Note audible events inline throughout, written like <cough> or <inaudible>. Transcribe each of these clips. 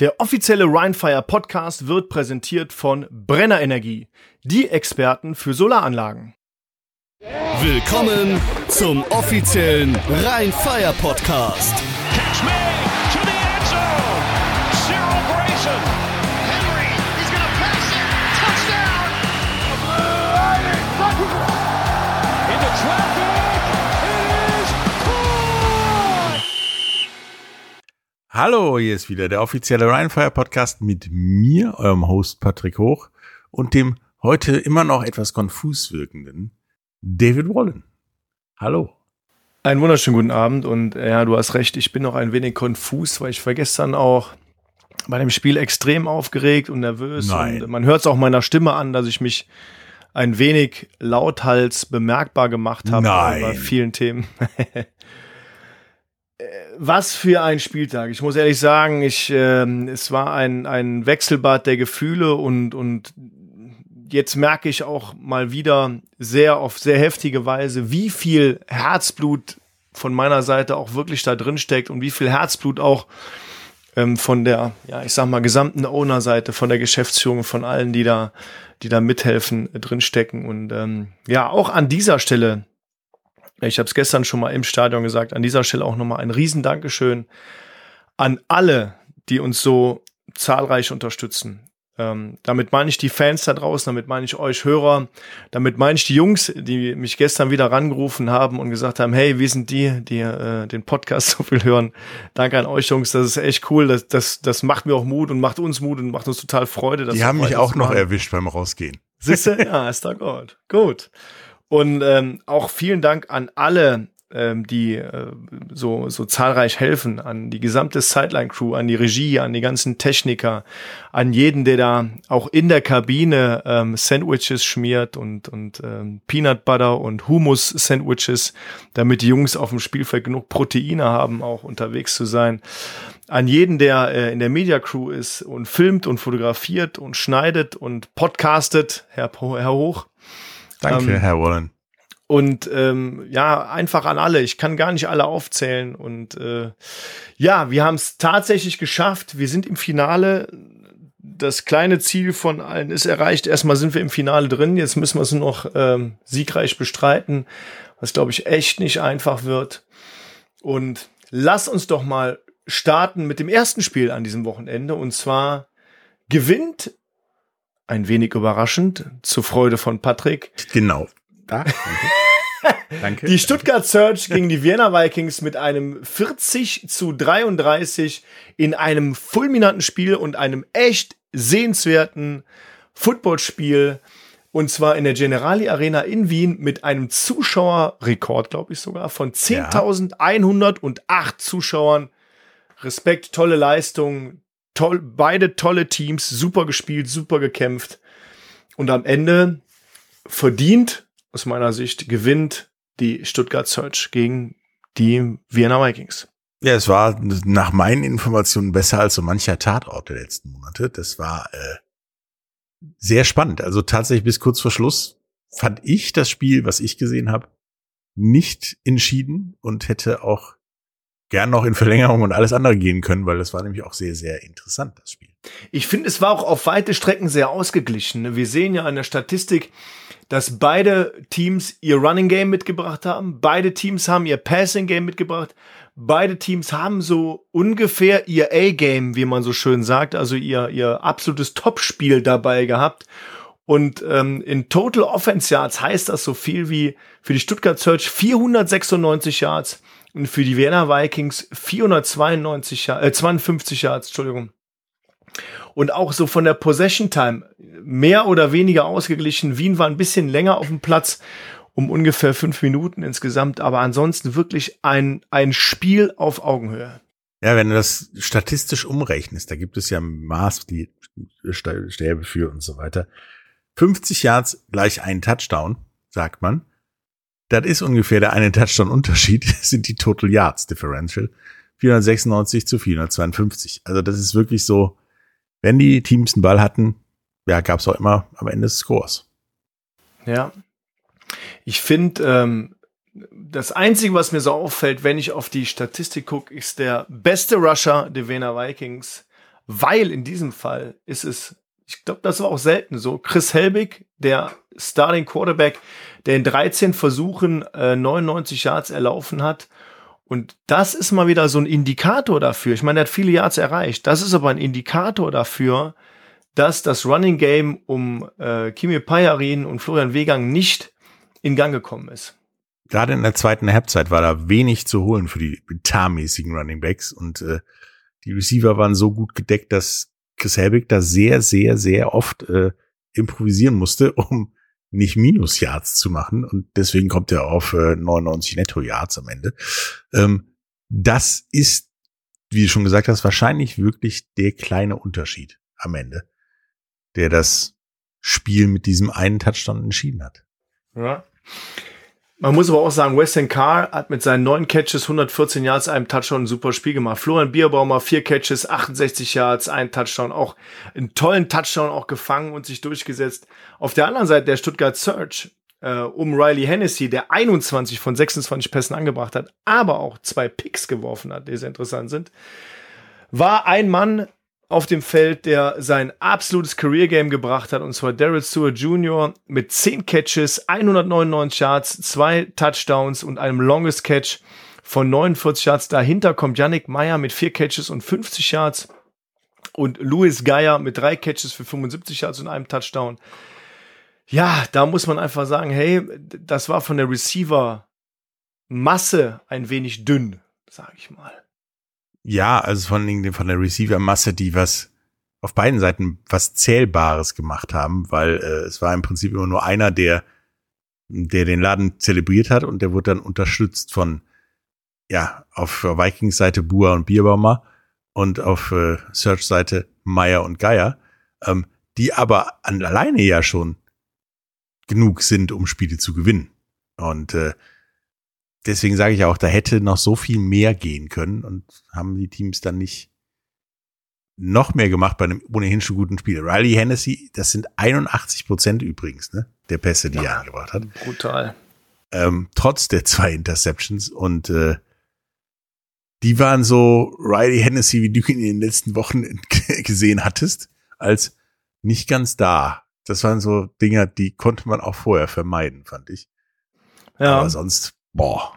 Der offizielle Rhinefire Podcast wird präsentiert von Brenner Energie, die Experten für Solaranlagen. Willkommen zum offiziellen Rheinfire Podcast. Catch me Hallo, hier ist wieder der offizielle Rheinfire Podcast mit mir, eurem Host Patrick Hoch und dem heute immer noch etwas konfus wirkenden David Wallen. Hallo. Einen wunderschönen guten Abend und äh, ja, du hast recht, ich bin noch ein wenig konfus, weil ich war gestern auch bei dem Spiel extrem aufgeregt und nervös. Nein. Und man hört es auch meiner Stimme an, dass ich mich ein wenig lauthals bemerkbar gemacht habe Nein. bei vielen Themen. <laughs> Was für ein Spieltag. Ich muss ehrlich sagen, ich, ähm, es war ein, ein Wechselbad der Gefühle und, und jetzt merke ich auch mal wieder sehr auf sehr heftige Weise, wie viel Herzblut von meiner Seite auch wirklich da drin steckt und wie viel Herzblut auch ähm, von der, ja, ich sag mal, gesamten Owner-Seite, von der Geschäftsführung, von allen, die da, die da mithelfen, äh, drinstecken. Und ähm, ja, auch an dieser Stelle, ich habe es gestern schon mal im Stadion gesagt, an dieser Stelle auch nochmal ein Riesendankeschön an alle, die uns so zahlreich unterstützen. Ähm, damit meine ich die Fans da draußen, damit meine ich euch Hörer, damit meine ich die Jungs, die mich gestern wieder rangerufen haben und gesagt haben, hey, wir sind die, die äh, den Podcast <laughs> so viel hören. Danke an euch Jungs, das ist echt cool, das, das, das macht mir auch Mut und macht uns Mut und macht uns total Freude. das Die haben mich auch noch machen. erwischt beim Rausgehen. Siehste? <laughs> Ja, ist da gut. Gut. Und ähm, auch vielen Dank an alle, ähm, die äh, so, so zahlreich helfen, an die gesamte Sideline-Crew, an die Regie, an die ganzen Techniker, an jeden, der da auch in der Kabine ähm, Sandwiches schmiert und, und ähm, Peanut Butter und Hummus-Sandwiches, damit die Jungs auf dem Spielfeld genug Proteine haben, auch unterwegs zu sein an jeden, der äh, in der Media Crew ist und filmt und fotografiert und schneidet und podcastet, Herr, Herr Hoch. Danke, Ähm, Herr Wallen. Und ähm, ja, einfach an alle. Ich kann gar nicht alle aufzählen. Und äh, ja, wir haben es tatsächlich geschafft. Wir sind im Finale. Das kleine Ziel von allen ist erreicht. Erstmal sind wir im Finale drin. Jetzt müssen wir es nur noch ähm, siegreich bestreiten, was glaube ich echt nicht einfach wird. Und lass uns doch mal starten mit dem ersten Spiel an diesem Wochenende. Und zwar gewinnt, ein wenig überraschend, zur Freude von Patrick, Genau. Da. Danke. <laughs> Die Stuttgart Search gegen die Vienna Vikings mit einem 40 zu 33 in einem fulminanten Spiel und einem echt sehenswerten Footballspiel. Und zwar in der Generali Arena in Wien mit einem Zuschauerrekord, glaube ich sogar, von 10.108 Zuschauern. Respekt, tolle Leistung, toll, beide tolle Teams, super gespielt, super gekämpft. Und am Ende verdient, aus meiner Sicht, gewinnt die Stuttgart Search gegen die Vienna Vikings. Ja, es war nach meinen Informationen besser als so mancher Tatort der letzten Monate. Das war äh, sehr spannend. Also tatsächlich bis kurz vor Schluss fand ich das Spiel, was ich gesehen habe, nicht entschieden und hätte auch gern noch in Verlängerung und alles andere gehen können, weil das war nämlich auch sehr, sehr interessant, das Spiel. Ich finde, es war auch auf weite Strecken sehr ausgeglichen. ne? Wir sehen ja an der Statistik, dass beide Teams ihr Running Game mitgebracht haben. Beide Teams haben ihr Passing Game mitgebracht. Beide Teams haben so ungefähr ihr A-Game, wie man so schön sagt, also ihr, ihr absolutes Topspiel dabei gehabt. Und ähm, in Total Offense Yards heißt das so viel wie für die Stuttgart Search 496 Yards und für die Vienna Vikings 492 Yards, äh, 52 Yards, Entschuldigung. Und auch so von der Possession Time mehr oder weniger ausgeglichen. Wien war ein bisschen länger auf dem Platz, um ungefähr fünf Minuten insgesamt, aber ansonsten wirklich ein, ein Spiel auf Augenhöhe. Ja, wenn du das statistisch umrechnest, da gibt es ja Maßstäbe für und so weiter. 50 Yards gleich ein Touchdown, sagt man. Das ist ungefähr der eine Touchdown-Unterschied, <laughs> das sind die Total Yards Differential. 496 zu 452. Also das ist wirklich so, wenn die Teams einen Ball hatten, ja, gab es auch immer am Ende des Scores. Ja. Ich finde, ähm, das Einzige, was mir so auffällt, wenn ich auf die Statistik gucke, ist der beste Rusher der Wiener Vikings weil in diesem Fall ist es, ich glaube, das war auch selten so, Chris Helbig, der Starting Quarterback, der in 13 Versuchen äh, 99 Yards erlaufen hat. Und das ist mal wieder so ein Indikator dafür. Ich meine, er hat viele Yards erreicht. Das ist aber ein Indikator dafür, dass das Running Game um äh, Kimi Payarin und Florian Wegang nicht in Gang gekommen ist. Gerade in der zweiten Halbzeit war da wenig zu holen für die tarmäßigen Running Backs und äh, die Receiver waren so gut gedeckt, dass Chris Helbig da sehr, sehr, sehr oft äh, improvisieren musste, <laughs> um nicht Minus-Yards zu machen. Und deswegen kommt er auf äh, 99 Netto-Yards am Ende. Ähm, das ist, wie du schon gesagt hast, wahrscheinlich wirklich der kleine Unterschied am Ende, der das Spiel mit diesem einen Touchdown entschieden hat. Ja. Man muss aber auch sagen, Weston Carr hat mit seinen neun Catches 114 Yards, einem Touchdown ein super Spiel gemacht. Florian Bierbaumer vier Catches, 68 Yards, ein Touchdown, auch einen tollen Touchdown auch gefangen und sich durchgesetzt. Auf der anderen Seite der Stuttgart Search äh, um Riley Hennessy, der 21 von 26 Pässen angebracht hat, aber auch zwei Picks geworfen hat, die sehr interessant sind, war ein Mann auf dem Feld, der sein absolutes Career Game gebracht hat, und zwar Daryl Stewart Jr. mit 10 Catches, 199 Yards, zwei Touchdowns und einem Longest Catch von 49 Yards. Dahinter kommt Yannick Meyer mit 4 Catches und 50 Yards und Louis Geier mit 3 Catches für 75 Yards und einem Touchdown. Ja, da muss man einfach sagen, hey, das war von der Receiver Masse ein wenig dünn, sage ich mal. Ja, also von, von der Receiver-Masse, die was auf beiden Seiten was Zählbares gemacht haben, weil äh, es war im Prinzip immer nur einer, der, der den Laden zelebriert hat und der wurde dann unterstützt von, ja, auf Vikings Seite Bua und Bierbaumer und auf äh, Search Seite Meyer und Geier, ähm, die aber an, alleine ja schon genug sind, um Spiele zu gewinnen. Und äh, deswegen sage ich auch, da hätte noch so viel mehr gehen können und haben die Teams dann nicht noch mehr gemacht bei einem ohnehin schon guten Spiel. Riley Hennessy, das sind 81 Prozent übrigens, ne, der Pässe, die ja, er angebracht hat. Brutal. Ähm, trotz der zwei Interceptions und äh, die waren so Riley Hennessy, wie du ihn in den letzten Wochen <laughs> gesehen hattest, als nicht ganz da. Das waren so Dinger, die konnte man auch vorher vermeiden, fand ich. Ja. Aber sonst Boah.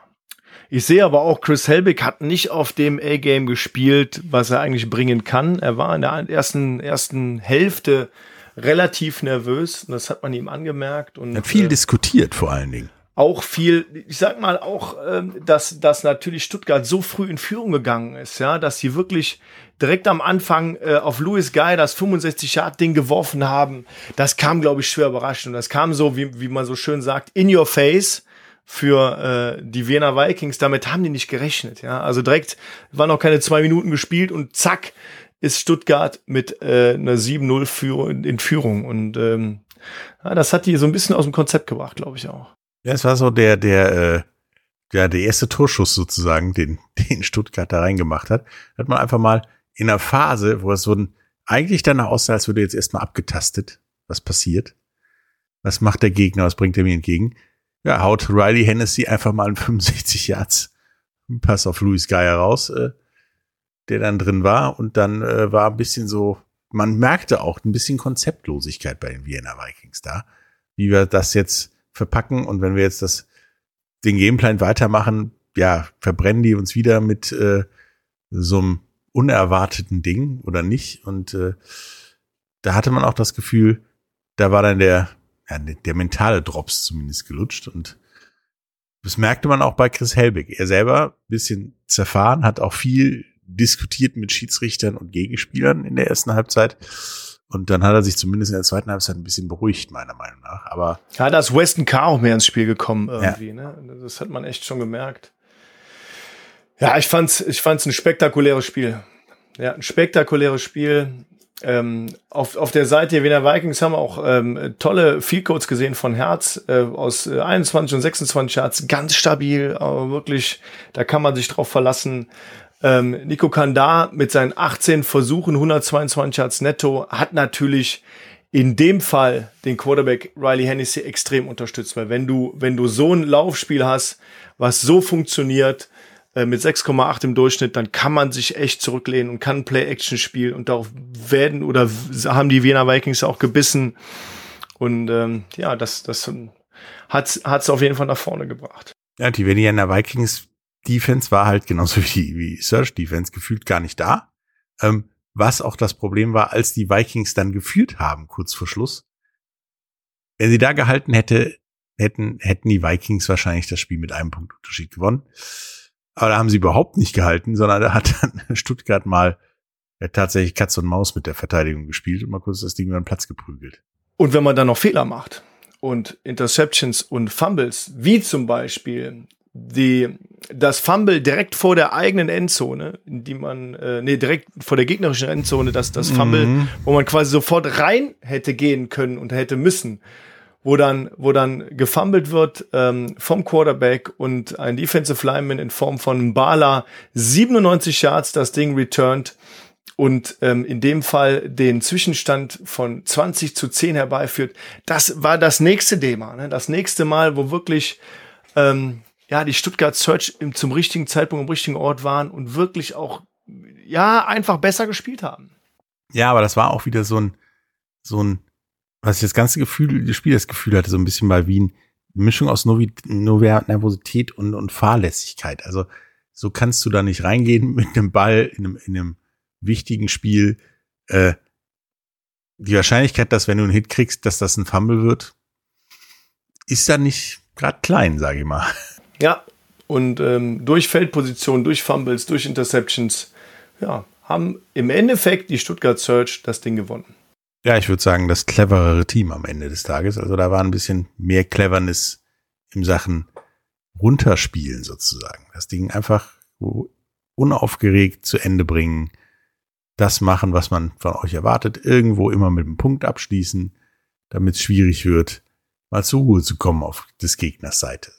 Ich sehe aber auch, Chris Helbig hat nicht auf dem A-Game gespielt, was er eigentlich bringen kann. Er war in der ersten, ersten Hälfte relativ nervös. Das hat man ihm angemerkt. Und, er hat viel äh, diskutiert vor allen Dingen. Auch viel, ich sag mal auch, ähm, dass, dass natürlich Stuttgart so früh in Führung gegangen ist, ja, dass sie wirklich direkt am Anfang äh, auf Louis Guy das 65 Yard Ding geworfen haben. Das kam, glaube ich, schwer überraschend. Und das kam so, wie, wie man so schön sagt, in your face für äh, die Wiener Vikings. Damit haben die nicht gerechnet. Ja, also direkt waren noch keine zwei Minuten gespielt und zack ist Stuttgart mit äh, einer 7-0 in Führung und ähm, ja, das hat die so ein bisschen aus dem Konzept gebracht, glaube ich auch. Ja, es war so der der äh, ja der erste Torschuss sozusagen, den <laughs> den Stuttgart da reingemacht hat. Hat man einfach mal in einer Phase, wo es so ein eigentlich danach aussah, als würde jetzt erstmal abgetastet, was passiert. Was macht der Gegner, was bringt er mir entgegen? Ja, haut Riley Hennessy einfach mal einen <laughs> 65 Yards Pass auf Louis Geier raus, äh, der dann drin war. Und dann äh, war ein bisschen so, man merkte auch ein bisschen Konzeptlosigkeit bei den Vienna Vikings da, wie wir das jetzt verpacken. Und wenn wir jetzt das, den Gameplan weitermachen, ja, verbrennen die uns wieder mit äh, so einem unerwarteten Ding oder nicht. Und äh, da hatte man auch das Gefühl, da war dann der ja, der mentale Drops zumindest gelutscht und das merkte man auch bei Chris Helbig. Er selber bisschen zerfahren, hat auch viel diskutiert mit Schiedsrichtern und Gegenspielern in der ersten Halbzeit. Und dann hat er sich zumindest in der zweiten Halbzeit ein bisschen beruhigt, meiner Meinung nach. Aber ja, da ist Weston Carr auch mehr ins Spiel gekommen irgendwie. Ja. Ne? Das hat man echt schon gemerkt. Ja, ich fand's, ich fand's ein spektakuläres Spiel. Ja, ein spektakuläres Spiel. Ähm, auf, auf der Seite der Wiener Vikings haben wir auch ähm, tolle Field Codes gesehen von Herz äh, aus äh, 21 und 26 Yards. Ganz stabil, aber wirklich, da kann man sich drauf verlassen. Ähm, Nico Kandar mit seinen 18 Versuchen, 122 Yards netto, hat natürlich in dem Fall den Quarterback Riley Hennessy extrem unterstützt, weil wenn du, wenn du so ein Laufspiel hast, was so funktioniert, äh, mit 6,8 im Durchschnitt, dann kann man sich echt zurücklehnen und kann Play-Action spielen und darauf werden oder haben die Wiener Vikings auch gebissen. Und ähm, ja, das, das hat es auf jeden Fall nach vorne gebracht. Ja, die Wiener Vikings Defense war halt genauso wie, wie Search Defense gefühlt gar nicht da. Ähm, was auch das Problem war, als die Vikings dann geführt haben, kurz vor Schluss. Wenn sie da gehalten hätte, hätten, hätten die Vikings wahrscheinlich das Spiel mit einem Punkt Unterschied gewonnen. Aber da haben sie überhaupt nicht gehalten, sondern da hat dann <laughs> Stuttgart mal ja, tatsächlich Katz und Maus mit der Verteidigung gespielt und mal kurz das Ding über den Platz geprügelt. Und wenn man dann noch Fehler macht und Interceptions und Fumbles, wie zum Beispiel die, das Fumble direkt vor der eigenen Endzone, in die man, äh, nee, direkt vor der gegnerischen Endzone, das, das Fumble, mhm. wo man quasi sofort rein hätte gehen können und hätte müssen, wo dann, wo dann gefummelt wird ähm, vom Quarterback und ein Defensive Lineman in Form von Bala 97 Yards das Ding returned und ähm, in dem Fall den Zwischenstand von 20 zu 10 herbeiführt. Das war das nächste Thema, ne? das nächste Mal, wo wirklich ähm, ja, die Stuttgart Search im, zum richtigen Zeitpunkt am richtigen Ort waren und wirklich auch, ja, einfach besser gespielt haben. Ja, aber das war auch wieder so ein, so ein, was ich das ganze Gefühl, das Spiel das Gefühl hatte, so ein bisschen mal wie eine Mischung aus Novi, Nervosität und, und Fahrlässigkeit. Also, so kannst du da nicht reingehen <laughs> mit einem Ball in einem, in einem wichtigen Spiel. Äh, die Wahrscheinlichkeit, dass wenn du einen Hit kriegst, dass das ein Fumble wird, ist da nicht gerade klein, sage ich mal. <laughs> Ja, und ähm, durch Feldposition, durch Fumbles, durch Interceptions, ja, haben im Endeffekt die Stuttgart Search das Ding gewonnen. Ja, ich würde sagen, das cleverere Team am Ende des Tages. Also da war ein bisschen mehr Cleverness im Sachen runterspielen sozusagen. Das Ding einfach unaufgeregt zu Ende bringen, das machen, was man von euch erwartet, irgendwo immer mit einem Punkt abschließen, damit es schwierig wird, mal zur Ruhe zu kommen auf des Gegners Seite,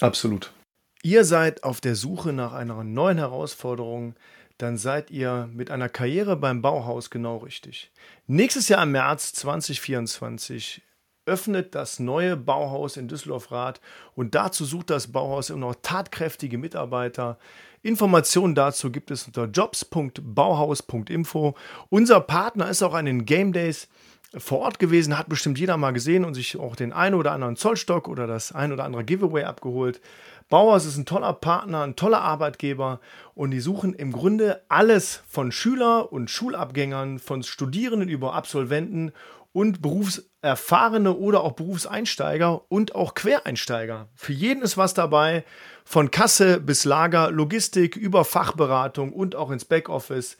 Absolut. Ihr seid auf der Suche nach einer neuen Herausforderung, dann seid ihr mit einer Karriere beim Bauhaus genau richtig. Nächstes Jahr im März 2024 öffnet das neue Bauhaus in Düsseldorf-Rath und dazu sucht das Bauhaus immer noch tatkräftige Mitarbeiter. Informationen dazu gibt es unter jobs.bauhaus.info. Unser Partner ist auch an den Game Days vor Ort gewesen, hat bestimmt jeder mal gesehen und sich auch den einen oder anderen Zollstock oder das ein oder andere Giveaway abgeholt. Bauers ist ein toller Partner, ein toller Arbeitgeber und die suchen im Grunde alles von Schüler und Schulabgängern, von Studierenden über Absolventen und Berufserfahrene oder auch Berufseinsteiger und auch Quereinsteiger. Für jeden ist was dabei, von Kasse bis Lager, Logistik über Fachberatung und auch ins Backoffice.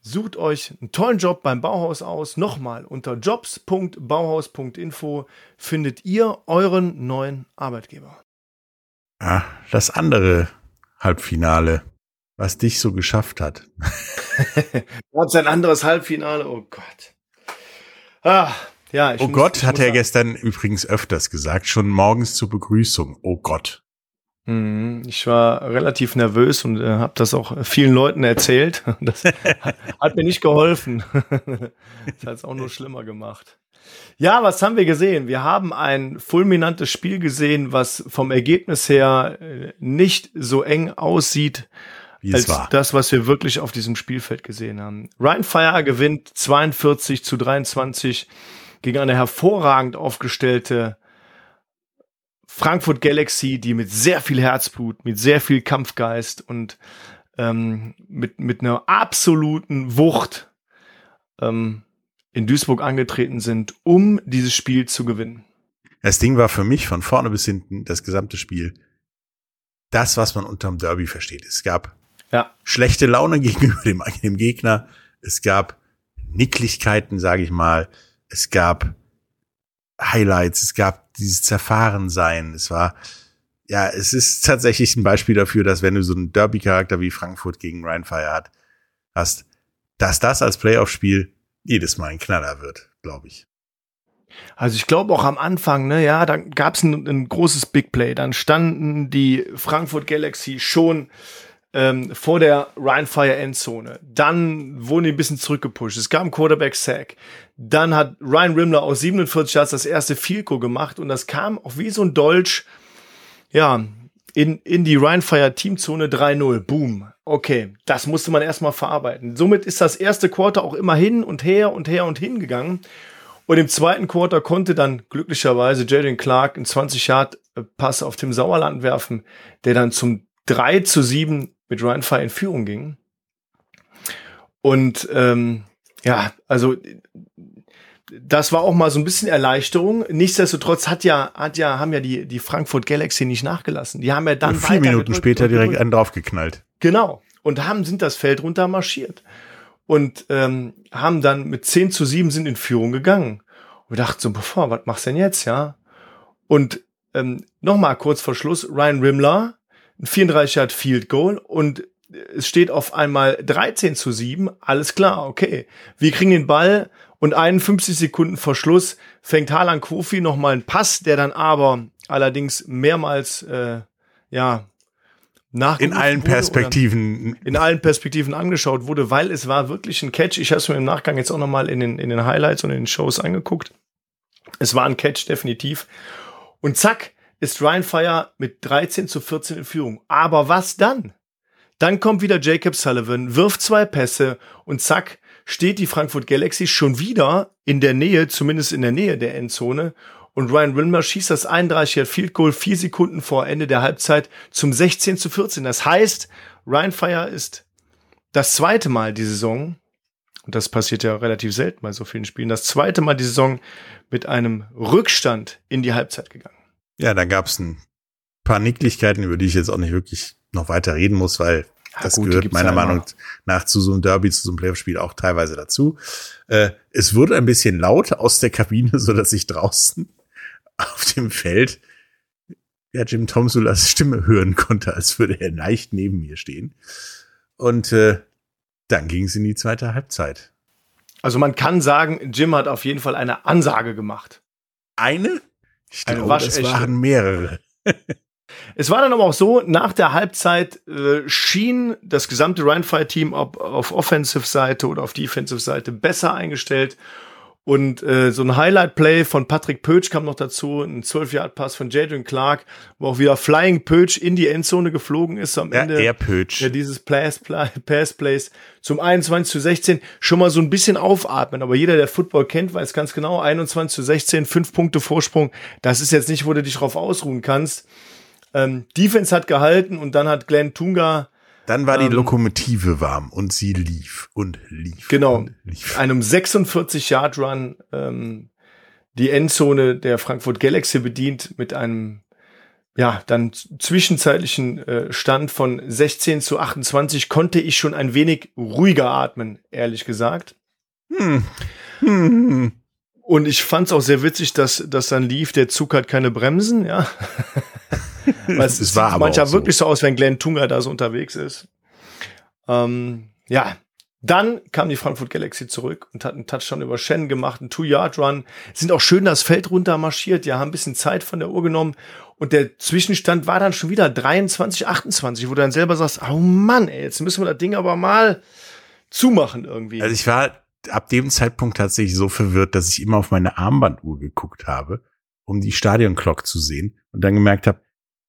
Sucht euch einen tollen Job beim Bauhaus aus. Nochmal, unter jobs.bauhaus.info findet ihr euren neuen Arbeitgeber. Ja, das andere Halbfinale, was dich so geschafft hat. <laughs> Gab es ein anderes Halbfinale? Oh Gott. Ah, ja, oh muss, Gott, hat er gestern übrigens öfters gesagt, schon morgens zur Begrüßung. Oh Gott. Mhm. Ich war relativ nervös und äh, habe das auch vielen Leuten erzählt. <laughs> Das hat mir nicht geholfen. <laughs> das hat es auch nur schlimmer gemacht. Ja, was haben wir gesehen? Wir haben ein fulminantes Spiel gesehen, was vom Ergebnis her äh, nicht so eng aussieht Wie als das, was wir wirklich auf diesem Spielfeld gesehen haben. Ryan Fire gewinnt 42 zu 23 gegen eine hervorragend aufgestellte Frankfurt Galaxy, die mit sehr viel Herzblut, mit sehr viel Kampfgeist und ähm, mit, mit einer absoluten Wucht ähm, in Duisburg angetreten sind, um dieses Spiel zu gewinnen. Das Ding war für mich von vorne bis hinten das gesamte Spiel das, was man unterm Derby versteht. Es gab ja. schlechte Laune <laughs> gegenüber dem, dem Gegner. Es gab Nicklichkeiten, sage ich mal. Es gab Highlights, es gab dieses Zerfahrensein. Es war, ja, es ist tatsächlich ein Beispiel dafür, dass wenn du so einen Derby-Charakter wie Frankfurt gegen Ryan Fire hat, hast, dass das als Playoff-Spiel jedes Mal ein Knaller wird, glaube ich. Also ich glaube auch am Anfang, ne, ja, da gab es ein, ein, großes Big Play. Dann standen die Frankfurt Galaxy schon ähm, vor der Ryan Fire Endzone. Dann wurden die ein bisschen zurückgepusht. Es gab einen Quarterback Sack. Dann hat Ryan Rimler aus 47 Yards das erste Field Goal gemacht und das kam auch wie so ein Dolch, ja, in, in die Rheinfire Teamzone 3-0. Boom. Okay, das musste man erstmal verarbeiten. Somit ist das erste Quarter auch immer hin und her und her und hin gegangen. Und im zweiten Quarter konnte dann glücklicherweise Jadon Clark einen 20 Yard Pass auf dem Sauerland werfen, der dann zum 3 zu 7 mit Rheinfire in Führung ging. Und ähm, ja, also das war auch mal so ein bisschen Erleichterung. Nichtsdestotrotz hat ja, hat ja, haben ja die, die Frankfurt Galaxy nicht nachgelassen. Die haben ja dann Und vier Minuten später direkt einen draufgeknallt. Genau. Und haben, sind das Feld runter marschiert. Und ähm, haben dann mit 10 zu 7 sind in Führung gegangen. Und wir dachten so, bevor, was machst du denn jetzt, ja? Und ähm, nochmal kurz vor Schluss, Ryan Rimler, ein 34 Yard Field Goal und es steht auf einmal 13 zu 7, alles klar, okay. Wir kriegen den Ball und 51 Sekunden vor Schluss fängt Harlan Kofi nochmal einen Pass, der dann aber allerdings mehrmals, äh, ja, nach in allen Perspektiven in allen Perspektiven angeschaut wurde, weil es war wirklich ein Catch. Ich habe es mir im Nachgang jetzt auch nochmal in den, in den Highlights und in den Shows angeguckt. Es war ein Catch, definitiv. Und zack, ist Ryan Fire mit 13 zu 14 in Führung. Aber was dann? Dann kommt wieder Jacob Sullivan, wirft zwei Pässe und zack, steht die Frankfurt Galaxy schon wieder in der Nähe, zumindest in der Nähe der Endzone. Und Ryan Wilmer schießt das 31 Yard Field Goal vier Sekunden vor Ende der Halbzeit zum 16 zu 14. Das heißt, Ryan Fire ist das zweite Mal die Saison, und das passiert ja relativ selten bei so vielen Spielen, das zweite Mal die Saison mit einem Rückstand in die Halbzeit gegangen. Ja, da gab es ein paar Nicklichkeiten, über die ich jetzt auch nicht wirklich noch weiter reden muss, weil das gut, gehört meiner Meinung nach zu so einem Derby, zu so einem Playoff-Spiel auch teilweise dazu. Äh, es wurde ein bisschen laut aus der Kabine, <laughs> so dass ich draußen auf dem Feld ja, Jim Tomsulas Stimme hören konnte, als würde er leicht neben mir stehen. Und äh, dann ging es in die zweite Halbzeit. Also man kann sagen, Jim hat auf jeden Fall eine Ansage gemacht. Eine? Ich glaube, es waren mehrere. <laughs> Es war dann aber auch so, nach der Halbzeit äh, schien das gesamte Rheinfire-Team ob auf Offensive-Seite oder auf Defensive-Seite besser eingestellt. Und äh, so ein Highlight-Play von Patrick Pötsch kam noch dazu, ein 12-Yard-Pass von Jadon Clark, wo auch wieder Flying Pötsch in die Endzone geflogen ist am ja, Ende. Er Pötsch. Ja, dieses Pass, Pass Plays zum 21 zu 16 schon mal so ein bisschen aufatmen. Aber jeder, der Football kennt, weiß ganz genau, 21 zu 16, fünf Punkte Vorsprung. Das ist jetzt nicht, wo du dich drauf ausruhen kannst. Ähm, Defense hat gehalten und dann hat Glenn Tunga dann war die ähm, Lokomotive warm und sie lief und lief. Genau. Und lief. Einem 46-Yard-Run ähm, die Endzone der Frankfurt Galaxy bedient mit einem ja, dann zwischenzeitlichen äh, Stand von 16 zu 28 konnte ich schon ein wenig ruhiger atmen, ehrlich gesagt. Hm. Hm. Und ich fand es auch sehr witzig, dass das dann lief, der Zug hat keine Bremsen, ja. <laughs> Weil <laughs> es, es war manchmal so. wirklich so aus, wenn Glenn Tunga da so unterwegs ist. Ähm, ja, dann kam die Frankfurt Galaxy zurück und hat einen Touchdown über Shen gemacht, einen Two-Yard-Run. Sind auch schön das Feld runter marschiert, ja, haben ein bisschen Zeit von der Uhr genommen. Und der Zwischenstand war dann schon wieder 23, 28, wo du dann selber sagst, oh Mann, ey, jetzt müssen wir das Ding aber mal zumachen irgendwie. Also ich war ab dem Zeitpunkt tatsächlich so verwirrt, dass ich immer auf meine Armbanduhr geguckt habe, um die Stadionclock zu sehen und dann gemerkt habe,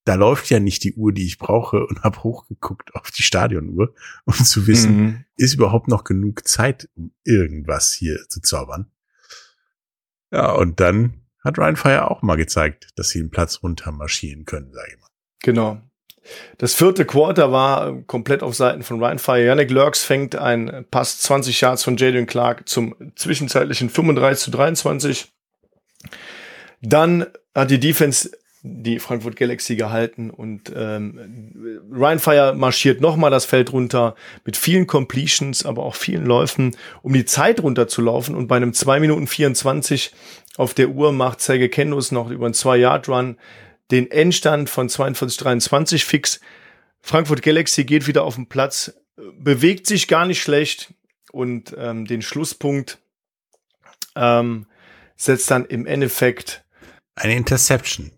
da läuft ja nicht die Uhr, die ich brauche und habe hochgeguckt auf die Stadionuhr, um zu wissen, mhm. ist überhaupt noch genug Zeit, um irgendwas hier zu zaubern. Ja, und dann hat Ryan Fire auch mal gezeigt, dass sie den Platz runter marschieren können, sage ich mal. Genau. Das vierte Quarter war komplett auf Seiten von Ryan Fire. Yannick Lurks fängt ein Pass 20 Yards von Jadon Clark zum zwischenzeitlichen 35 zu 23. Dann hat die Defense die Frankfurt Galaxy gehalten und ähm, Fire marschiert nochmal das Feld runter mit vielen Completions, aber auch vielen Läufen, um die Zeit runterzulaufen und bei einem 2 Minuten 24 auf der Uhr macht Sergei Kendus noch über einen 2-Yard-Run den Endstand von 42-23 fix. Frankfurt Galaxy geht wieder auf den Platz, bewegt sich gar nicht schlecht und ähm, den Schlusspunkt ähm, setzt dann im Endeffekt eine Interception.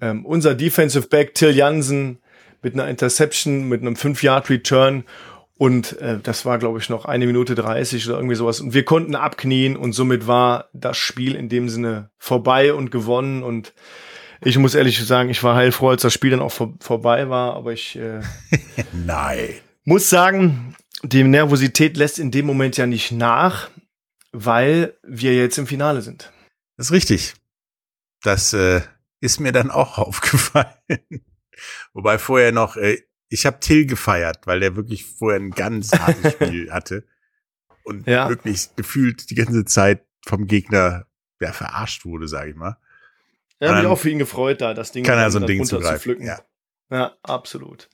Ähm, unser Defensive Back Till Jansen mit einer Interception, mit einem 5-Yard-Return und äh, das war, glaube ich, noch eine Minute 30 oder irgendwie sowas. Und wir konnten abknien und somit war das Spiel in dem Sinne vorbei und gewonnen. Und Ich muss ehrlich sagen, ich war heilfroh, als das Spiel dann auch vor, vorbei war, aber ich äh, <laughs> Nein. muss sagen, die Nervosität lässt in dem Moment ja nicht nach, weil wir jetzt im Finale sind. Das ist richtig. Das äh, ist mir dann auch <laughs> aufgefallen. Wobei vorher noch, äh, ich habe Till gefeiert, weil der wirklich vorher ein ganz hartes <laughs> Spiel hatte und Ja. wirklich gefühlt die ganze Zeit vom Gegner ja, verarscht wurde, sage ich mal. Ja, habe mich Dann auch für ihn gefreut, da das Ding Kann er so ein Ding runter zugreifen. zu pflücken. Ja. Ja, absolut.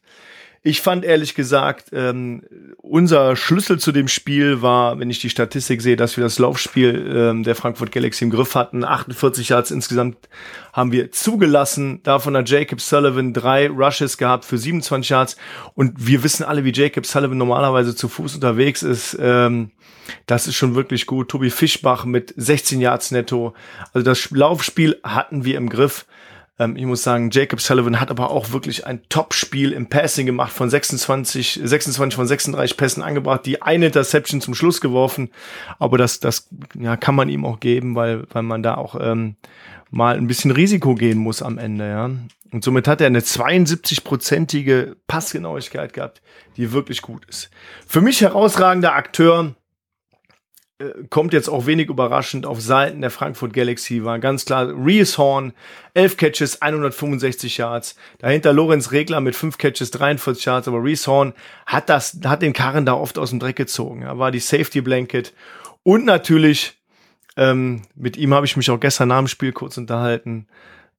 Ich fand ehrlich gesagt, ähm, unser Schlüssel zu dem Spiel war, wenn ich die Statistik sehe, dass wir das Laufspiel ähm, der Frankfurt Galaxy im Griff hatten. 48 Yards insgesamt haben wir zugelassen. Davon hat Jacob Sullivan drei Rushes gehabt für 27 Yards. Und wir wissen alle, wie Jacob Sullivan normalerweise zu Fuß unterwegs ist. Ähm, das ist schon wirklich gut. Tobi Fischbach mit 16 Yards netto. Also das Laufspiel hatten wir im Griff. Ähm, ich muss sagen, Jacob Sullivan hat aber auch wirklich ein Top-Spiel im Passing gemacht von 26, 26 von 36 Pässen angebracht, die eine Interception zum Schluss geworfen. Aber das, das ja, kann man ihm auch geben, weil, weil man da auch ähm, mal ein bisschen Risiko gehen muss am Ende, ja. Und somit hat er eine 72-prozentige Passgenauigkeit gehabt, die wirklich gut ist. Für mich herausragender Akteur, kommt jetzt auch wenig überraschend auf Seiten der Frankfurt Galaxy, war ganz klar Reese Horn, 11 Catches, 165 Yards. Dahinter Lorenz Regler mit 5 Catches, 43 Yards, aber Reese Horn hat das, hat den Karren da oft aus dem Dreck gezogen. Er war die Safety Blanket. Und natürlich, ähm, mit ihm habe ich mich auch gestern nach dem Spiel kurz unterhalten.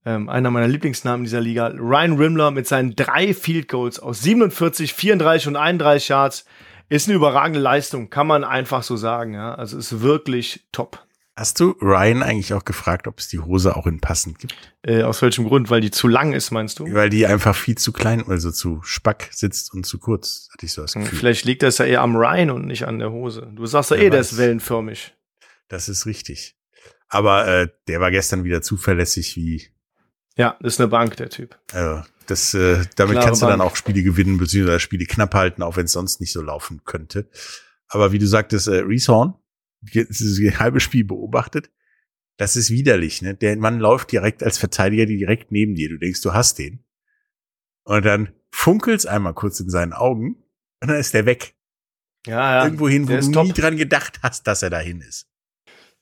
Ähm, einer meiner Lieblingsnamen dieser Liga, Ryan Rimler mit seinen drei Field Goals aus 47, 34 und 31 Yards. Ist eine überragende Leistung, kann man einfach so sagen. Ja? Also ist wirklich top. Hast du Ryan eigentlich auch gefragt, ob es die Hose auch in passend gibt? Äh, aus welchem Grund? Weil die zu lang ist, meinst du? Weil die einfach viel zu klein, also zu spack sitzt und zu kurz, hatte ich so das Gefühl. Vielleicht liegt das ja eher am Ryan und nicht an der Hose. Du sagst ja eh, der ist wellenförmig. Das ist richtig. Aber äh, der war gestern wieder zuverlässig wie Ja, das ist eine Bank, der Typ. Also das, äh, damit Klare kannst du dann Bank. auch Spiele gewinnen, beziehungsweise Spiele knapp halten, auch wenn es sonst nicht so laufen könnte. Aber wie du sagtest, äh, Reese Horn, ein halbes Spiel beobachtet, das ist widerlich, ne? Der Mann läuft direkt als Verteidiger direkt neben dir. Du denkst, du hast den. Und dann funkelt's einmal kurz in seinen Augen und dann ist der weg. Ja, ja. Irgendwo hin, wo du top. nie dran gedacht hast, dass er dahin ist.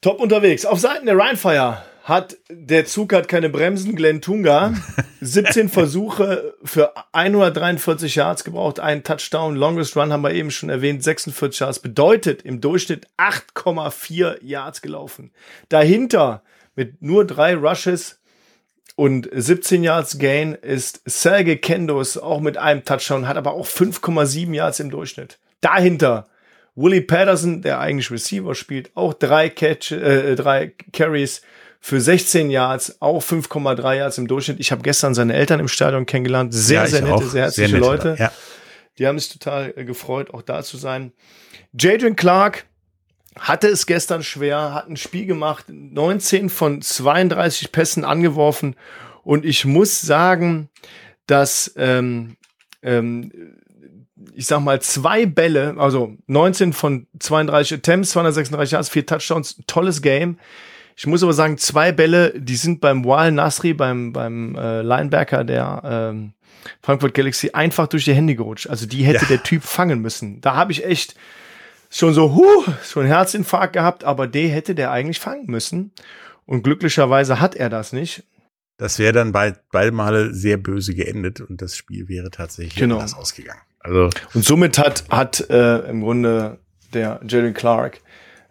Top unterwegs. Auf Seiten der Rheinfire hat der Zug hat keine Bremsen. Glenn Tunga <laughs> 17 Versuche für 143 Yards gebraucht, einen Touchdown. Longest Run haben wir eben schon erwähnt, 46 Yards. Bedeutet im Durchschnitt 8,4 Yards gelaufen. Dahinter mit nur drei Rushes und 17 Yards Gain ist Sergei Kendos auch mit einem Touchdown, hat aber auch 5,7 Yards im Durchschnitt. Dahinter Willie Patterson, der eigentlich Receiver spielt, auch drei Catch, äh, drei Carries für 16 Yards, auch 5,3 Yards im Durchschnitt. Ich habe gestern seine Eltern im Stadion kennengelernt. Sehr, Ja, sehr nette, auch. sehr herzliche nette Leute. Ja. Die haben sich total äh, gefreut, auch da zu sein. Jadrian Clark hatte es gestern schwer, hat ein Spiel gemacht, 19 von 32 Pässen angeworfen. Und ich muss sagen, dass ähm, ähm, ich sag mal, zwei Bälle, also 19 von 32 Attempts, 236 Yards, vier Touchdowns, tolles Game. Ich muss aber sagen, zwei Bälle, die sind beim Wal Nasri, beim, beim äh, Linebacker der ähm, Frankfurt Galaxy, einfach durch die Hände gerutscht. Also die hätte Ja. der Typ fangen müssen. Da habe ich echt schon so, huh, schon einen Herzinfarkt gehabt, aber den hätte der eigentlich fangen müssen. Und glücklicherweise hat er das nicht. Das wäre dann bei, beide Male sehr böse geendet und das Spiel wäre tatsächlich Genau. anders ausgegangen. Also Und somit hat, hat äh, im Grunde der Jerry Clark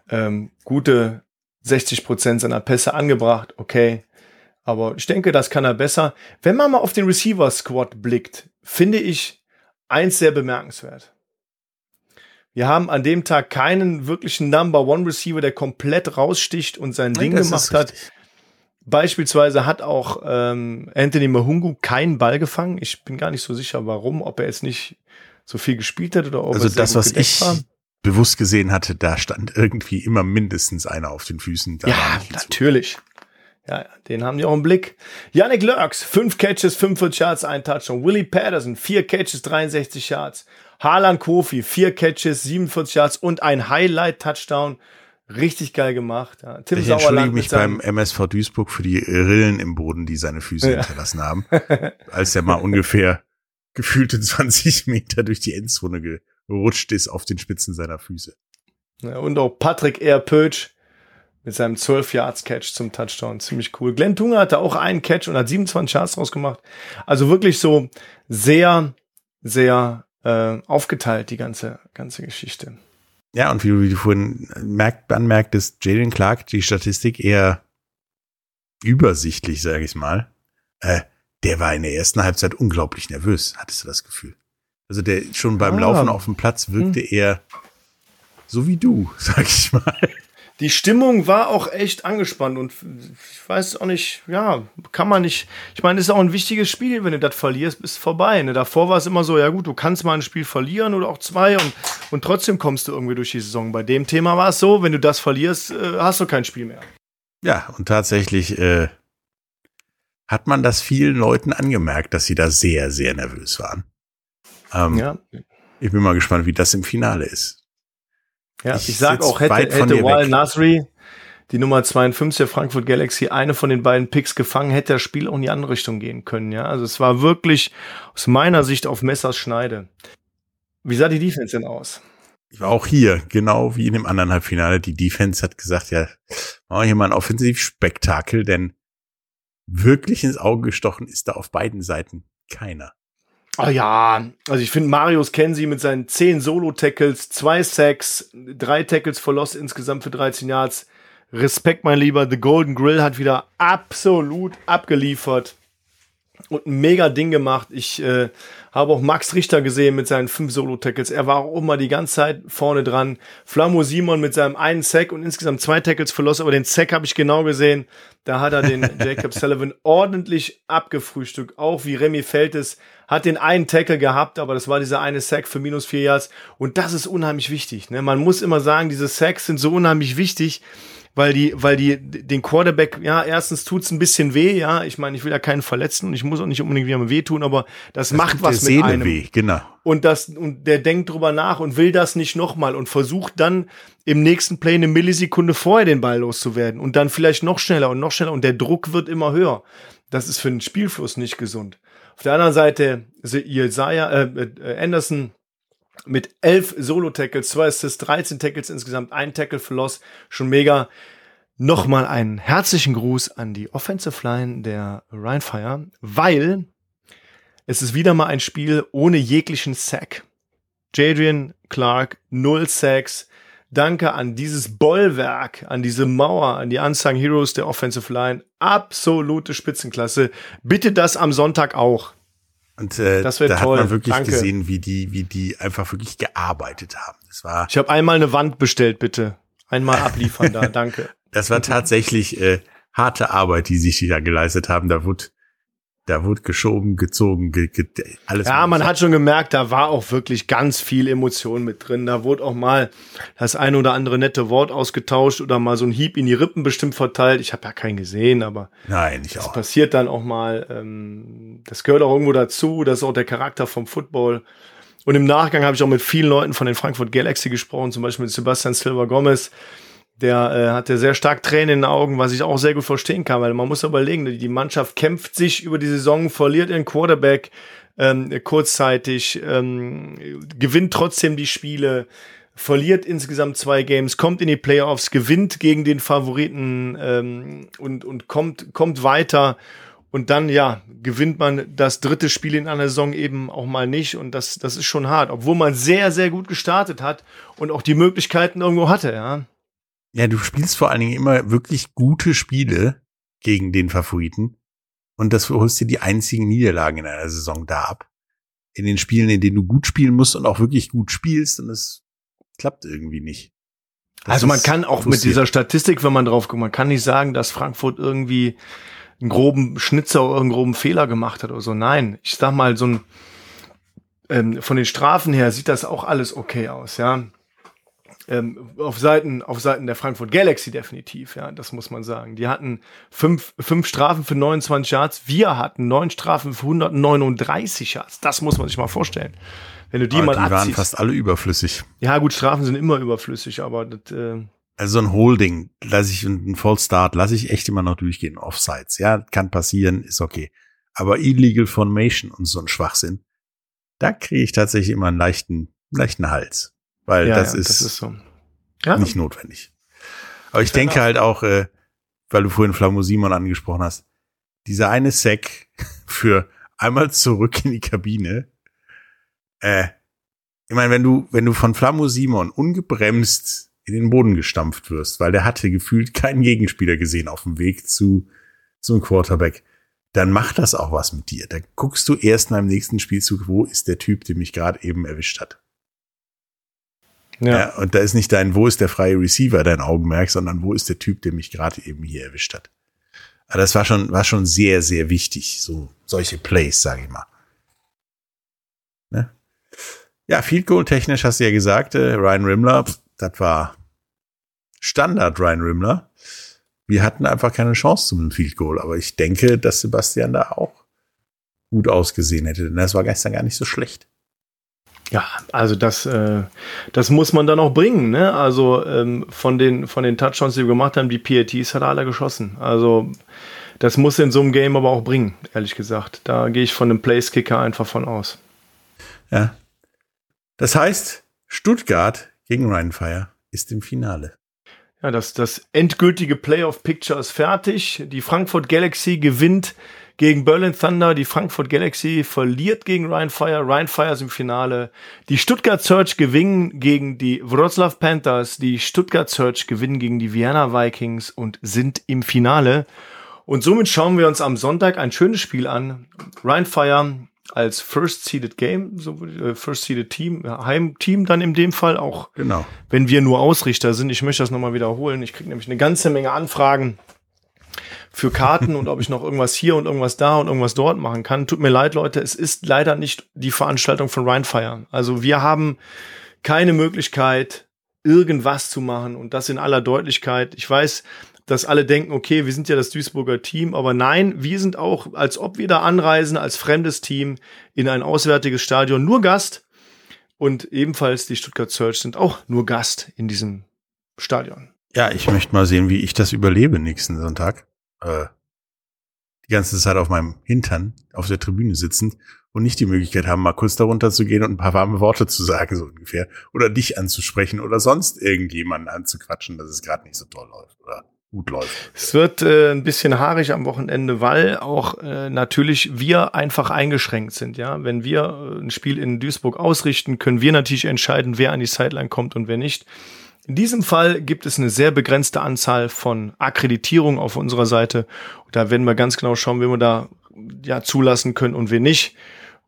ähm, gute 60 Prozent seiner Pässe angebracht. Okay. Aber ich denke, das kann er besser. Wenn man mal auf den Receiver Squad blickt, finde ich eins sehr bemerkenswert. Wir haben an dem Tag keinen wirklichen Number One Receiver, der komplett raussticht und sein Ding das gemacht hat. Beispielsweise hat auch ähm, Anthony Mahungu keinen Ball gefangen. Ich bin gar nicht so sicher, warum, ob er jetzt nicht so viel gespielt hat oder ob Also er das, was ich war. Bewusst gesehen hatte, da stand irgendwie immer mindestens einer auf den Füßen. Da Ja, natürlich. Ja, den haben die auch im Blick. Yannick Lurks, fünf Catches, 45 Yards, ein Touchdown. Willie Patterson, vier Catches, 63 Yards. Harlan Kofi, vier Catches, 47 Yards und ein Highlight-Touchdown. Richtig geil gemacht. Ja. Tim Ich entschuldige mich beim MSV Duisburg für die Rillen im Boden, die seine Füße Ja. hinterlassen haben, als er mal ungefähr <laughs> gefühlte 20 Meter durch die Endzone gerutscht ist auf den Spitzen seiner Füße. Ja, und auch Patrick R. Pötsch mit seinem 12-Yards-Catch zum Touchdown. Ziemlich cool. Glenn Tunge hatte auch einen Catch und hat 27 Yards draus gemacht. Also wirklich so sehr, sehr äh, aufgeteilt, die ganze, ganze Geschichte. Ja, und wie du, wie du vorhin merkt, anmerktest, Jalen Clark, die Statistik eher übersichtlich, sage ich mal. Äh, der war in der ersten Halbzeit unglaublich nervös, hattest du das Gefühl. Also der schon beim Ah. Laufen auf dem Platz wirkte er so wie du, <laughs> sag ich mal. Die Stimmung war auch echt angespannt und ich weiß auch nicht, ja, kann man nicht. Ich meine, es ist auch ein wichtiges Spiel, wenn du das verlierst, bist vorbei. Ne? Davor war es immer so, ja gut, du kannst mal ein Spiel verlieren oder auch zwei und, und trotzdem kommst du irgendwie durch die Saison. Bei dem Thema war es so, wenn du das verlierst, äh, hast du kein Spiel mehr. Ja, und tatsächlich äh, hat man das vielen Leuten angemerkt, dass sie da sehr, sehr nervös waren. Ähm, Ja, Ich bin mal gespannt, wie das im Finale ist. ja. Ich ich, sag sitz auch, hätte, hätte Wal. Nasri, die Nummer 52 der Frankfurt Galaxy, eine von den beiden Picks gefangen, hätte das Spiel auch in die andere Richtung gehen können. Ja, also es war wirklich aus meiner Sicht auf Messers Schneide. Wie sah die Defense denn aus? Ich war auch hier, genau wie in dem anderen Halbfinale. Die Defense hat gesagt, ja, machen wir hier mal ein Offensivspektakel, denn wirklich ins Auge gestochen ist da auf beiden Seiten keiner. Ah ja, also ich finde Marius Kensi mit seinen 10 Solo-Tackles, zwei Sacks, drei Tackles for Loss insgesamt für 13 Yards. Respekt, mein Lieber. The Golden Grill hat wieder absolut abgeliefert und ein mega Ding gemacht. Ich äh, habe auch Max Richter gesehen mit seinen fünf Solo-Tackles. Er war auch immer die ganze Zeit vorne dran. Flamo Simon mit seinem einen Sack und insgesamt zwei Tackles for Loss, aber den Sack habe ich genau gesehen. Da hat er den <laughs> Jacob Sullivan ordentlich abgefrühstückt. Auch wie Remy Feltes hat den einen Tackle gehabt, aber das war dieser eine Sack für minus vier Yards. Und das ist unheimlich wichtig. Ne? Man muss immer sagen, diese Sacks sind so unheimlich wichtig, weil die, weil die den Quarterback, ja, erstens tut's ein bisschen weh, ja. Ich meine, ich will ja keinen verletzen und ich muss auch nicht unbedingt jemandem wehtun, aber das, macht Tut was mit Seele einem weh, genau. und das und der denkt drüber nach und will das nicht nochmal und versucht dann im nächsten Play eine Millisekunde vorher den Ball loszuwerden und dann vielleicht noch schneller und noch schneller und der Druck wird immer höher. Das ist für den Spielfluss nicht gesund. Auf der anderen Seite Jesaja, äh, äh, Anderson mit elf Solo-Tackles, zwei Assists, 13 Tackles insgesamt, ein Tackle für Loss, schon mega. Nochmal einen herzlichen Gruß an die Offensive Line der Rheinfire, weil es ist wieder mal ein Spiel ohne jeglichen Sack. Jadrian Clark, null Sacks. Danke an dieses Bollwerk, an diese Mauer, an die Unsung Heroes der Offensive Line. Absolute Spitzenklasse. Bitte das am Sonntag auch. Und äh, da toll. hat man wirklich Danke. gesehen, wie die, wie die einfach wirklich gearbeitet haben. Das war, Ich habe einmal eine Wand bestellt, bitte. Einmal abliefern da, <laughs> danke. das war tatsächlich äh, harte Arbeit, die sich da geleistet haben. Da wurde, da wurde geschoben, gezogen, ge, ge, alles. Ja, man hat schon gemerkt, da war auch wirklich ganz viel Emotion mit drin. Da wurde auch mal das eine oder andere nette Wort ausgetauscht oder mal so ein Hieb in die Rippen bestimmt verteilt. Ich habe ja keinen gesehen, aber Nein, ich das auch. passiert dann auch mal. Ähm, das gehört auch irgendwo dazu. Das ist auch der Charakter vom Football. Und im Nachgang habe ich auch mit vielen Leuten von den Frankfurt Galaxy gesprochen, zum Beispiel mit Sebastian Silva Gomez. Der äh, hatte sehr stark Tränen in den Augen, was ich auch sehr gut verstehen kann, weil man muss überlegen, die Mannschaft kämpft sich über die Saison, verliert ihren Quarterback ähm, kurzzeitig, ähm, gewinnt trotzdem die Spiele, verliert insgesamt zwei Games, kommt in die Playoffs, gewinnt gegen den Favoriten ähm, und, und kommt, kommt weiter. Und dann, ja, gewinnt man das dritte Spiel in einer Saison eben auch mal nicht. Und das, das ist schon hart, obwohl man sehr, sehr gut gestartet hat und auch die Möglichkeiten irgendwo hatte, ja. Ja, du spielst vor allen Dingen immer wirklich gute Spiele gegen den Favoriten. Und das holst dir die einzigen Niederlagen in einer Saison da ab. In den Spielen, in denen du gut spielen musst und auch wirklich gut spielst und es klappt irgendwie nicht. Das also man kann auch mit dieser Statistik, wenn man drauf guckt, man kann nicht sagen, dass Frankfurt irgendwie einen groben Schnitzer oder einen groben Fehler gemacht hat oder so. Nein, ich sag mal, so ein ähm, von den Strafen her sieht das auch alles okay aus, ja. Ähm, auf Seiten, auf Seiten der Frankfurt Galaxy definitiv, ja, das muss man sagen. Die hatten fünf, fünf Strafen für 29 Yards, wir hatten neun Strafen für 139 Yards. Das muss man sich mal vorstellen. Wenn du die Aber mal die waren fast alle überflüssig. Ja, gut, Strafen sind immer überflüssig, aber das, äh, Also ein Holding lasse ich ein False Start lasse ich echt immer noch durchgehen. Offsides, ja, kann passieren, ist okay. Aber Illegal Formation und so ein Schwachsinn, da kriege ich tatsächlich immer einen leichten, leichten Hals. Weil Ja, das, ja, ist das ist so. Ja, nicht notwendig. Aber ich denke halt auch, äh, weil du vorhin Flamo Simon angesprochen hast, dieser eine Sack <laughs> für einmal zurück in die Kabine. Äh, ich meine, wenn du, wenn du von Flamo Simon ungebremst in den Boden gestampft wirst, weil der hatte gefühlt keinen Gegenspieler gesehen auf dem Weg zu zum Quarterback, dann macht das auch was mit dir. Da guckst du erst mal im nächsten Spielzug, wo ist der Typ, der mich gerade eben erwischt hat. Ja. Ja. und da ist nicht dein, wo ist der freie Receiver dein Augenmerk, sondern wo ist der Typ, der mich gerade eben hier erwischt hat. Aber das war schon, war schon sehr, sehr wichtig, so solche Plays, sage ich mal. Ne? Ja, Field Goal technisch hast du ja gesagt, äh, Ryan Rimmler, das war Standard Ryan Rimmler. Wir hatten einfach keine Chance zum Field Goal, aber ich denke, dass Sebastian da auch gut ausgesehen hätte, denn das war gestern gar nicht so schlecht. Ja, also das, äh, das muss man dann auch bringen. Ne? Also ähm, von den von den Touchdowns, die wir gemacht haben, die PATs hat er alle geschossen. Also das muss in so einem Game aber auch bringen, ehrlich gesagt. Da gehe ich von einem Place-Kicker einfach von aus. Ja. Das heißt, Stuttgart gegen Rheinfire ist im Finale. Ja, das, das endgültige Playoff-Picture ist fertig. Die Frankfurt Galaxy gewinnt gegen Berlin Thunder. Die Frankfurt Galaxy verliert gegen Ryan Fire. Ryan Fire ist im Finale. Die Stuttgart Search gewinnen gegen die Wroclaw Panthers. Die Stuttgart Search gewinnen gegen die Vienna Vikings und sind im Finale. Und somit schauen wir uns am Sonntag ein schönes Spiel an. Ryan Fire als First Seeded Game, so äh, First Seeded Team, ja, Heimteam dann in dem Fall auch Genau. wenn wir nur Ausrichter sind. Ich möchte das nochmal wiederholen. Ich kriege nämlich eine ganze Menge Anfragen für Karten und ob ich noch irgendwas hier und irgendwas da und irgendwas dort machen kann. Tut mir leid, Leute, es ist leider nicht die Veranstaltung von Rheinfire. Also wir haben keine Möglichkeit, irgendwas zu machen und das in aller Deutlichkeit. Ich weiß, dass alle denken, okay, wir sind ja das Duisburger Team, aber nein, wir sind auch, als ob wir da anreisen, als fremdes Team in ein auswärtiges Stadion, nur Gast. Und ebenfalls die Stuttgart Search sind auch nur Gast in diesem Stadion. Ja, ich möchte mal sehen, wie ich das überlebe nächsten Sonntag. Äh, die ganze Zeit auf meinem Hintern auf der Tribüne sitzend und nicht die Möglichkeit haben, mal kurz darunter zu gehen und ein paar warme Worte zu sagen, so ungefähr. Oder dich anzusprechen oder sonst irgendjemanden anzuquatschen, dass es gerade nicht so toll läuft oder gut läuft. Es wird äh, ein bisschen haarig am Wochenende, weil auch äh, natürlich wir einfach eingeschränkt sind. Ja, wenn wir äh, ein Spiel in Duisburg ausrichten, können wir natürlich entscheiden, wer an die Sideline kommt und wer nicht. In diesem Fall gibt es eine sehr begrenzte Anzahl von Akkreditierungen auf unserer Seite. Da werden wir ganz genau schauen, wen wir da ja zulassen können und wen nicht.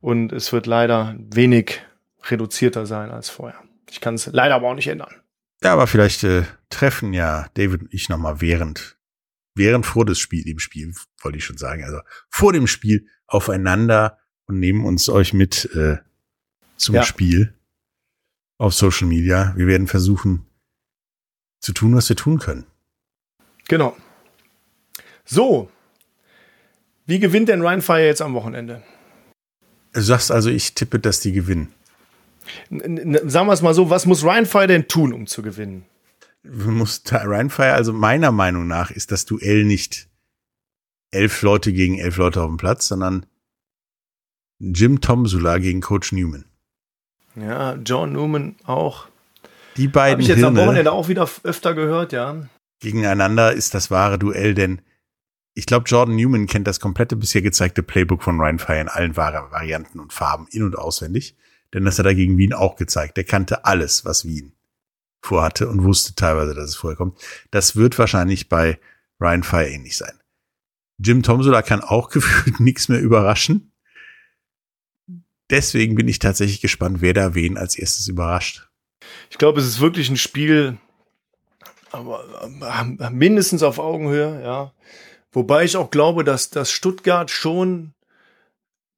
Und es wird leider wenig reduzierter sein als vorher. Ich kann es leider aber auch nicht ändern. Ja, aber vielleicht äh, treffen ja David und ich nochmal während, während vor des Spiel, dem Spiel, wollte ich schon sagen, also vor dem Spiel aufeinander und nehmen uns euch mit äh, zum Ja. Spiel auf Social Media. Wir werden versuchen zu tun, was wir tun können. Genau. So. Wie gewinnt denn Rheinfire jetzt am Wochenende? Du sagst also, ich tippe, dass die gewinnen. Sagen wir es mal so, was muss Rheinfire denn tun, um zu gewinnen? Muss Rheinfire, also meiner Meinung nach, ist das Duell nicht elf Leute gegen elf Leute auf dem Platz, sondern Jim Tomsula gegen Coach Newman. Ja, John Newman auch. Die Habe beiden ich jetzt am Hirne Wochenende auch wieder öfter gehört, ja. gegeneinander ist das wahre Duell, denn ich glaube, Jordan Newman kennt das komplette bisher gezeigte Playbook von Ryan Fire in allen Vari- Varianten und Farben in- und auswendig. Denn das hat er gegen Wien auch gezeigt. Der kannte alles, was Wien vorhatte und wusste teilweise, dass es vorher kommt. Das wird wahrscheinlich bei Ryan Fire ähnlich sein. Jim Tomsula kann auch <laughs> gefühlt nichts mehr überraschen. Deswegen bin ich tatsächlich gespannt, wer da wen als erstes überrascht. Ich glaube, es ist wirklich ein Spiel, aber äh, mindestens auf Augenhöhe, ja. Wobei ich auch glaube, dass, dass Stuttgart schon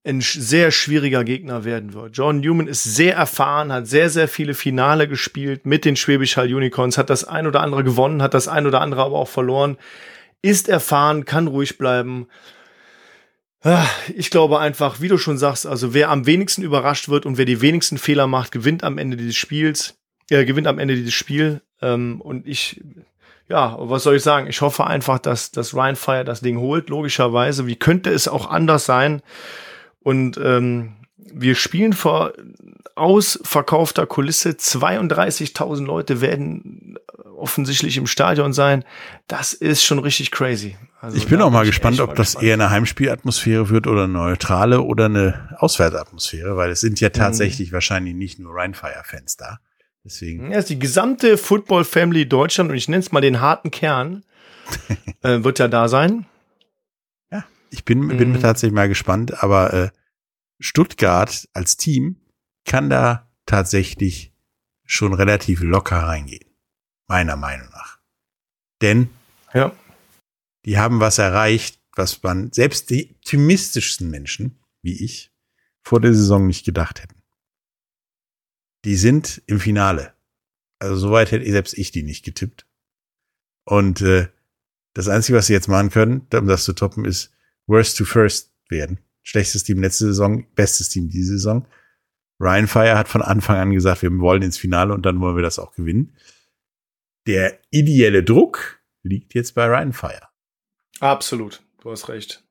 ein sehr schwieriger Gegner werden wird. John Newman ist sehr erfahren, hat sehr, sehr viele Finale gespielt mit den Schwäbisch Hall Unicorns, hat das ein oder andere gewonnen, hat das ein oder andere aber auch verloren, ist erfahren, kann ruhig bleiben. Ah, Ich glaube einfach, wie du schon sagst, also wer am wenigsten überrascht wird und wer die wenigsten Fehler macht, gewinnt am Ende dieses Spiels. Er gewinnt am Ende dieses Spiel. Ähm, und ich, ja, was soll ich sagen? Ich hoffe einfach, dass, dass Ryan Fire das Ding holt, logischerweise. Wie könnte es auch anders sein? Und ähm, wir spielen vor ausverkaufter Kulisse. 32.000 Leute werden offensichtlich im Stadion sein. Das ist schon richtig crazy. Also ich bin auch mal gespannt, ob das gespannt. eher eine Heimspielatmosphäre wird oder eine neutrale oder eine Auswärtsatmosphäre, weil es sind ja mhm. tatsächlich mhm. wahrscheinlich nicht nur Rheinfire-Fans da. Deswegen. Ja, ist die gesamte Football Family Deutschland und ich nenne es mal den harten Kern <laughs> äh, wird ja da sein. Ja, ich bin, bin mhm. tatsächlich mal gespannt, aber äh, Stuttgart als Team kann da tatsächlich schon relativ locker reingehen. Meiner Meinung nach. Denn ja. die haben was erreicht, was man selbst die optimistischsten Menschen, wie ich, vor der Saison nicht gedacht hätten. Die sind im Finale. Also soweit hätte selbst ich die nicht getippt. Und äh, das Einzige, was sie jetzt machen können, um das zu toppen, ist Worst to First werden. Schlechtes Team letzte Saison, bestes Team diese Saison. Ryan Fire hat von Anfang an gesagt, wir wollen ins Finale und dann wollen wir das auch gewinnen. Der ideelle Druck liegt jetzt bei Ryan Fire. Absolut, du hast recht.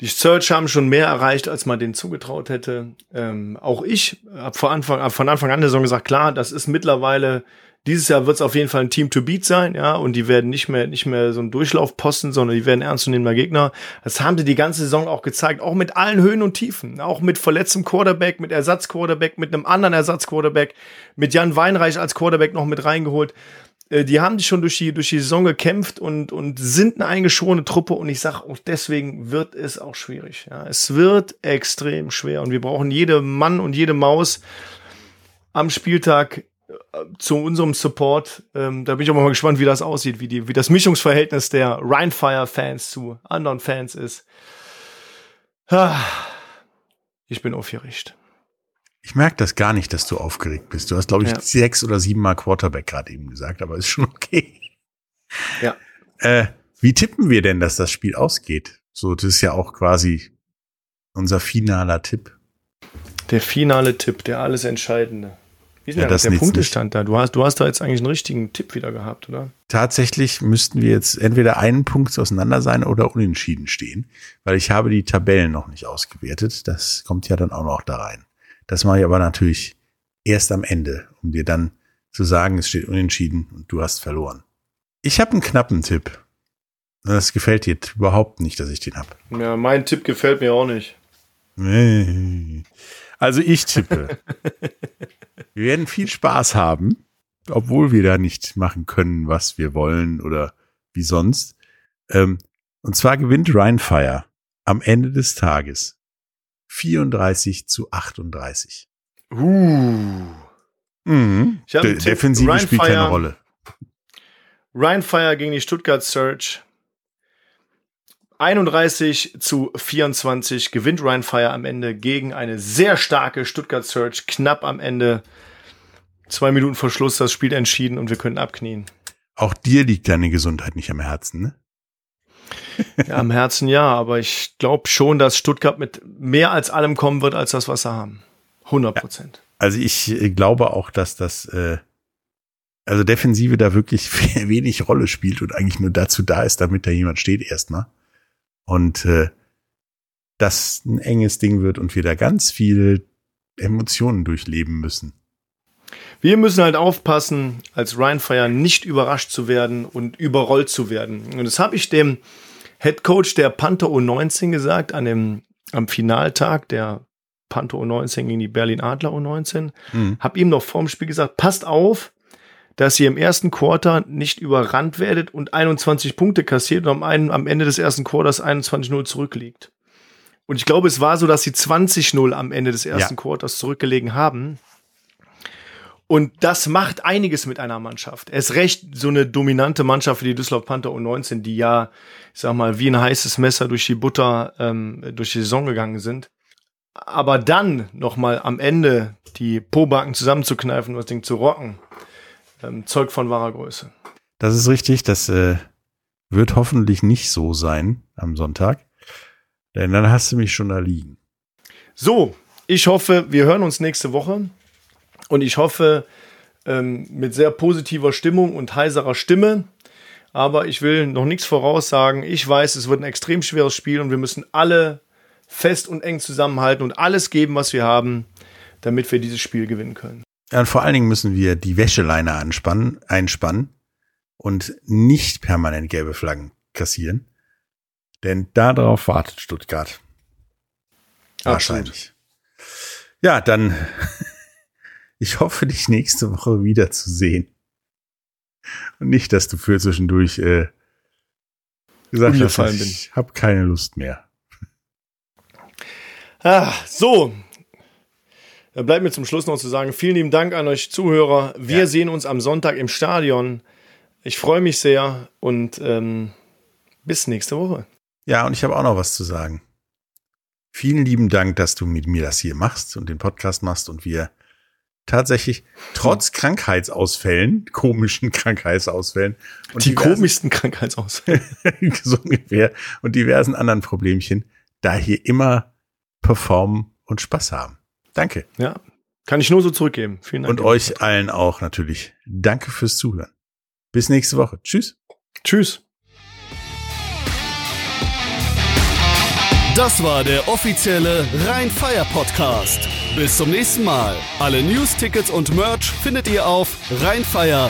Die Search haben schon mehr erreicht, als man denen zugetraut hätte. Ähm, auch ich habe von Anfang, hab von Anfang an der Saison gesagt, klar, das ist mittlerweile dieses Jahr wird es auf jeden Fall ein Team to beat sein, ja, und die werden nicht mehr nicht mehr so ein Durchlaufposten, sondern die werden ernstzunehmender Gegner. Das haben sie die ganze Saison auch gezeigt, auch mit allen Höhen und Tiefen, auch mit verletztem Quarterback, mit Ersatzquarterback, mit einem anderen Ersatzquarterback, mit Jan Weinreich als Quarterback noch mit reingeholt. Äh, die haben schon durch die durch die Saison gekämpft und und sind eine eingeschworene Truppe und ich sag auch deswegen wird es auch schwierig. Ja, es wird extrem schwer und wir brauchen jede Mann und jede Maus am Spieltag zu unserem Support. Ähm, da bin ich auch mal gespannt, wie das aussieht, wie, die, wie das Mischungsverhältnis der Rhinefire-Fans zu anderen Fans ist. Ich bin aufgeregt. Ich merke das gar nicht, dass du aufgeregt bist. Du hast, glaube ich, ja. sechs oder sieben Mal Quarterback gerade eben gesagt, aber ist <laughs> schon okay. Ja. Äh, wie tippen wir denn, dass das Spiel ausgeht? So, das ist ja auch quasi unser finaler Tipp. Der finale Tipp, der alles Entscheidende. Wie ist denn ja, der Punktestand nicht. da? Du hast, du hast da jetzt eigentlich einen richtigen Tipp wieder gehabt, oder? Tatsächlich müssten wir jetzt entweder einen Punkt auseinander sein oder unentschieden stehen, weil ich habe die Tabellen noch nicht ausgewertet. Das kommt ja dann auch noch da rein. Das mache ich aber natürlich erst am Ende, um dir dann zu sagen, es steht unentschieden und du hast verloren. Ich habe einen knappen Tipp. Das gefällt dir überhaupt nicht, dass ich den habe. Ja, mein Tipp gefällt mir auch nicht. Also ich tippe. <laughs> wir werden viel Spaß haben, obwohl wir da nicht machen können, was wir wollen oder wie sonst. Ähm, und zwar gewinnt Rheinfire am Ende des Tages 34 zu 38. Uh. Mhm. De Defensive Ryan spielt Fire, keine Rolle. Rheinfire gegen die Stuttgart Search 31 zu 24 gewinnt Ryan Fire am Ende gegen eine sehr starke Stuttgart Search. Knapp am Ende. Zwei Minuten vor Schluss das Spiel entschieden und wir können abknien. Auch dir liegt deine Gesundheit nicht am Herzen, ne? Ja, am Herzen ja, aber ich glaube schon, dass Stuttgart mit mehr als allem kommen wird, als das, was sie haben. 100 Prozent. Ja, also ich äh, glaube auch, dass das, äh, also Defensive da wirklich <laughs> wenig Rolle spielt und eigentlich nur dazu da ist, damit da jemand steht erstmal und äh, das ein enges Ding wird und wir da ganz viel Emotionen durchleben müssen. Wir müssen halt aufpassen, als Rheinfire nicht überrascht zu werden und überrollt zu werden. Und das habe ich dem Head Coach der Panther U19 gesagt, an dem, am Finaltag der Panther U19 gegen die Berlin Adler U19. Mhm. Hab ihm noch vorm Spiel gesagt, passt auf, dass ihr im ersten Quarter nicht überrannt werdet und 21 Punkte kassiert und am, am Ende des ersten Quarters 21-0 zurückliegt. Und ich glaube, es war so, dass sie 20-0 am Ende des ersten ja. Quarters zurückgelegen haben. Und das macht einiges mit einer Mannschaft. Es recht so eine dominante Mannschaft wie die Düsseldorf Panther U19, die ja, ich sag mal, wie ein heißes Messer durch die Butter ähm, durch die Saison gegangen sind. Aber dann noch mal am Ende die Pobacken zusammenzukneifen und das Ding zu rocken, ähm, zeugt von wahrer Größe. Das ist richtig. Das äh, wird hoffentlich nicht so sein am Sonntag. Denn dann hast du mich schon da liegen. So, ich hoffe, wir hören uns nächste Woche. Und ich hoffe, ähm, mit sehr positiver Stimmung und heiserer Stimme. Aber ich will noch nichts voraussagen. Ich weiß, es wird ein extrem schweres Spiel und wir müssen alle fest und eng zusammenhalten und alles geben, was wir haben, damit wir dieses Spiel gewinnen können. Ja, und vor allen Dingen müssen wir die Wäscheleine anspannen, einspannen und nicht permanent gelbe Flaggen kassieren. Denn darauf wartet Stuttgart. Wahrscheinlich. Ja, dann ich hoffe, dich nächste Woche wiederzusehen. Und nicht, dass du für zwischendurch äh, gesagt hast, ich habe keine Lust mehr. Ah, so. Bleibt mir zum Schluss noch zu sagen, vielen lieben Dank an euch Zuhörer. Wir ja. sehen uns am Sonntag im Stadion. Ich freue mich sehr und ähm, bis nächste Woche. Ja, und ich habe auch noch was zu sagen. Vielen lieben Dank, dass du mit mir das hier machst und den Podcast machst und wir tatsächlich trotz Krankheitsausfällen, komischen Krankheitsausfällen und die komischsten Krankheitsausfälle <laughs> so ungefähr und diversen anderen Problemchen da hier immer performen und Spaß haben. Danke. Ja, kann ich nur so zurückgeben. Vielen Dank. Und euch allen auch natürlich. Danke fürs Zuhören. Bis nächste Woche. Tschüss. Tschüss. Das war der offizielle Rhein-Fire Podcast. Bis zum nächsten Mal. Alle News, Tickets und Merch findet ihr auf rheinfire.eu.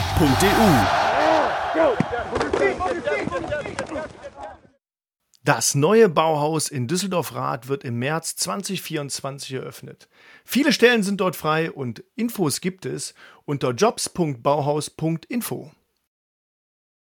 Das neue Bauhaus in Düsseldorf-Rath wird im März 2024 eröffnet. Viele Stellen sind dort frei und Infos gibt es unter jobs.bauhaus.info.